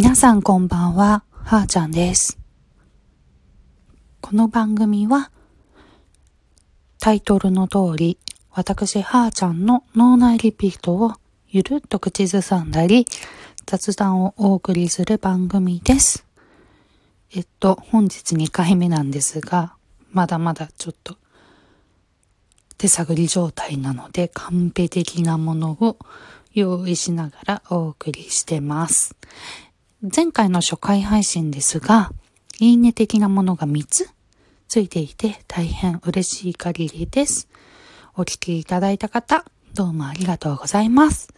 皆さんこんばんは、はーちゃんです。この番組は、タイトルの通り、私、はーちゃんの脳内リピートをゆるっと口ずさんだり、雑談をお送りする番組です。えっと、本日2回目なんですが、まだまだちょっと手探り状態なので、カンペ的なものを用意しながらお送りしてます。前回の初回配信ですが、いいね的なものが3つついていて大変嬉しい限りです。お聞きいただいた方、どうもありがとうございます。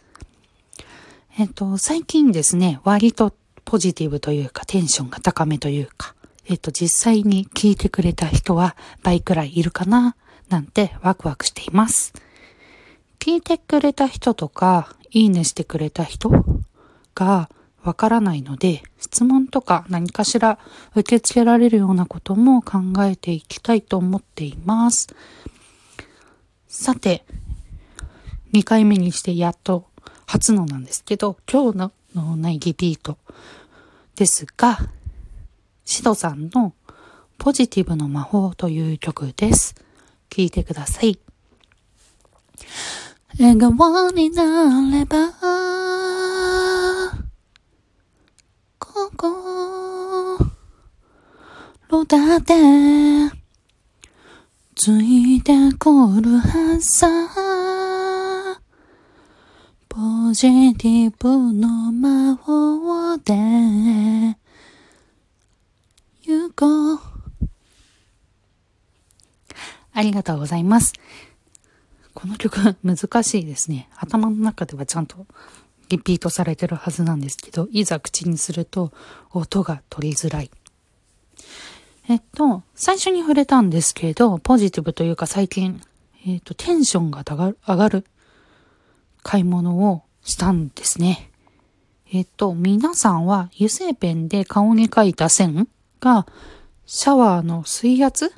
えっと、最近ですね、割とポジティブというかテンションが高めというか、えっと、実際に聞いてくれた人は倍くらいいるかななんてワクワクしています。聞いてくれた人とか、いいねしてくれた人がわからないので、質問とか何かしら受け付けられるようなことも考えていきたいと思っています。さて、2回目にしてやっと初のなんですけど、今日の脳内リピートですが、シドさんのポジティブの魔法という曲です。聴いてください。笑顔になれば、だって、ついてくるはさ。ポジティブの魔法で、行こう。ありがとうございます。この曲難しいですね。頭の中ではちゃんとリピートされてるはずなんですけど、いざ口にすると音が取りづらい。えっと、最初に触れたんですけど、ポジティブというか最近、えっと、テンションが上がる買い物をしたんですね。えっと、皆さんは油性ペンで顔に描いた線がシャワーの水圧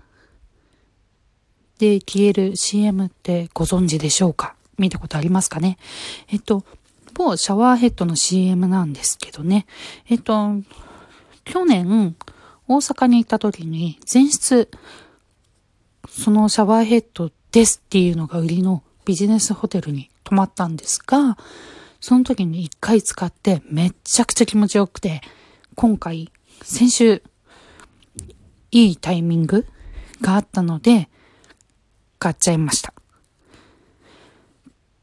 で消える CM ってご存知でしょうか？見たことありますかね？えっと、某シャワーヘッドの CM なんですけどね。えっと、去年、大阪に行った時に前室、そのシャワーヘッドですっていうのが売りのビジネスホテルに泊まったんですが、その時に一回使ってめっちゃくちゃ気持ちよくて、今回、先週、いいタイミングがあったので、買っちゃいました。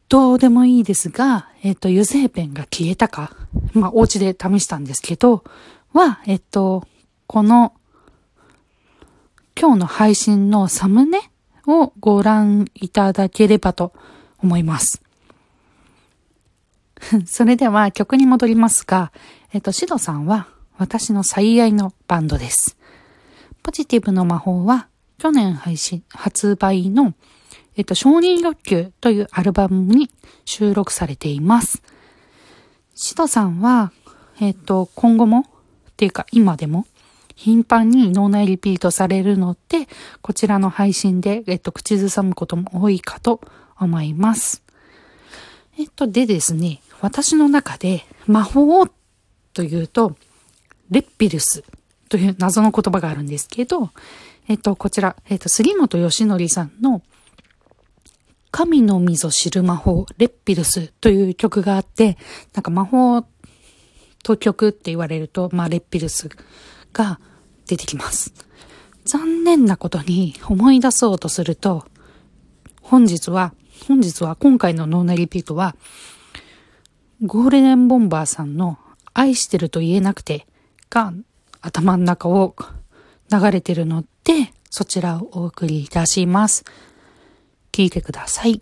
どうでもいいですが、えっ、と、油性ペンが消えたか、まあ、お家で試したんですけど、は、えっ、と、この、今日の配信のサムネをご覧いただければと思います。それでは曲に戻りますが、えっ、と、シドさんは私の最愛のバンドです。ポジティブの魔法は去年配信、発売の、えっと、承認欲求というアルバムに収録されています。シドさんは、えっと、今後も、っていうか今でも、頻繁に脳内リピートされるので、こちらの配信で、えっと、口ずさむことも多いかと思います。えっと、でですね、私の中で魔法というと、レッピルスという謎の言葉があるんですけど、えっと、こちら、えっと、杉本義則さんの、神の溝知る魔法、レッピルスという曲があって、なんか魔法と曲って言われると、まあ、レッピルスが出てきます。残念なことに思い出そうとすると、本日は、本日は今回の脳内リピートは、ゴールデンボンバーさんの愛してると言えなくてが頭の中を流れてるので、そちらをお送りいたします。聞いてください。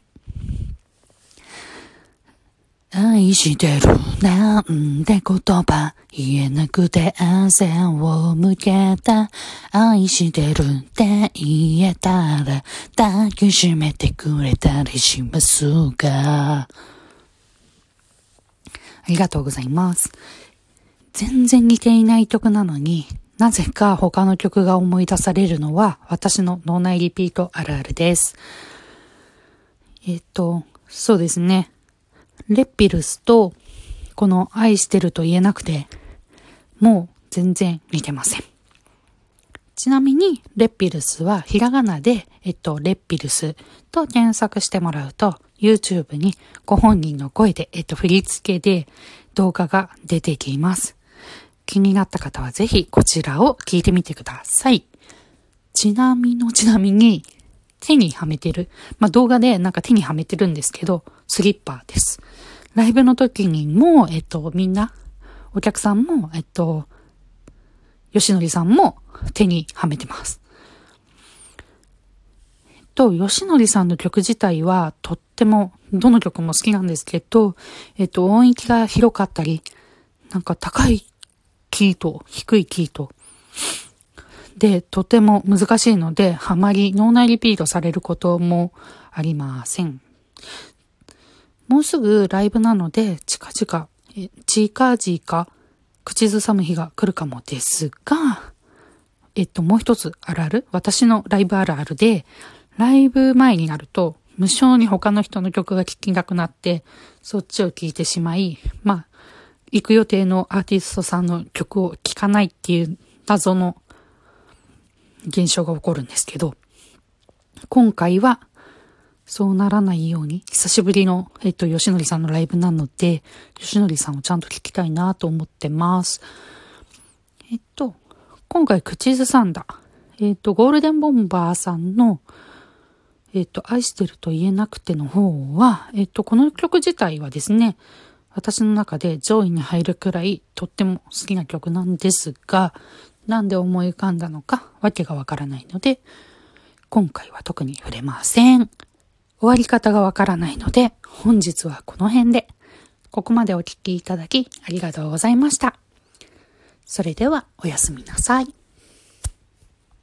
愛してるなんて言葉言えなくて汗を向けた愛してるって言えたら抱きしめてくれたりしますがありがとうございます。全然似ていない曲なのになぜか他の曲が思い出されるのは私の脳内リピートあるあるです。えっと、そうですね。レッピルスとこの愛してると言えなくてもう全然似てません。ちなみに、レッピルスはひらがなで、えっと、レッピルスと検索してもらうと、YouTube にご本人の声で、えっと、振り付けで動画が出てきます。気になった方はぜひこちらを聞いてみてください。ちなみのちなみに、手にはめてる。まあ、動画でなんか手にはめてるんですけど、スリッパです。ライブの時にも、えっと、みんな、お客さんも、えっと、吉典さんも手にはめてます。えっと、吉典さんの曲自体はとっても、どの曲も好きなんですけど、えっと、音域が広かったり、なんか高いキーと低いキーと、で、とても難しいので、あまり脳内リピートされることもありません。もうすぐライブなので、近々、え、近々、口ずさむ日が来るかもですが、えっと、もう一つあるある私のライブあるあるで、ライブ前になると、無性に他の人の曲が聴きなくなって、そっちを聴いてしまい、まあ、行く予定のアーティストさんの曲を聴かないっていう謎の現象が起こるんですけど、今回はそうならないように、久しぶりの、えっと、吉典さんのライブなので、吉典さんをちゃんと聞きたいなと思ってます。えっと、今回口ずさんだ、えっと、ゴールデンボンバーさんの、えっと、愛してると言えなくての方は、えっと、この曲自体はですね、私の中で上位に入るくらいとっても好きな曲なんですが、なんで思い浮かんだのかわけがわからないので、今回は特に触れません。終わり方がわからないので、本日はこの辺で、ここまでお聴きいただきありがとうございました。それではおやすみなさい。